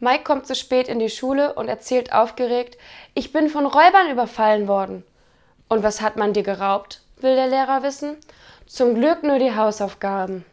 Mike kommt zu spät in die Schule und erzählt aufgeregt, ich bin von Räubern überfallen worden. Und was hat man dir geraubt? will der Lehrer wissen. Zum Glück nur die Hausaufgaben.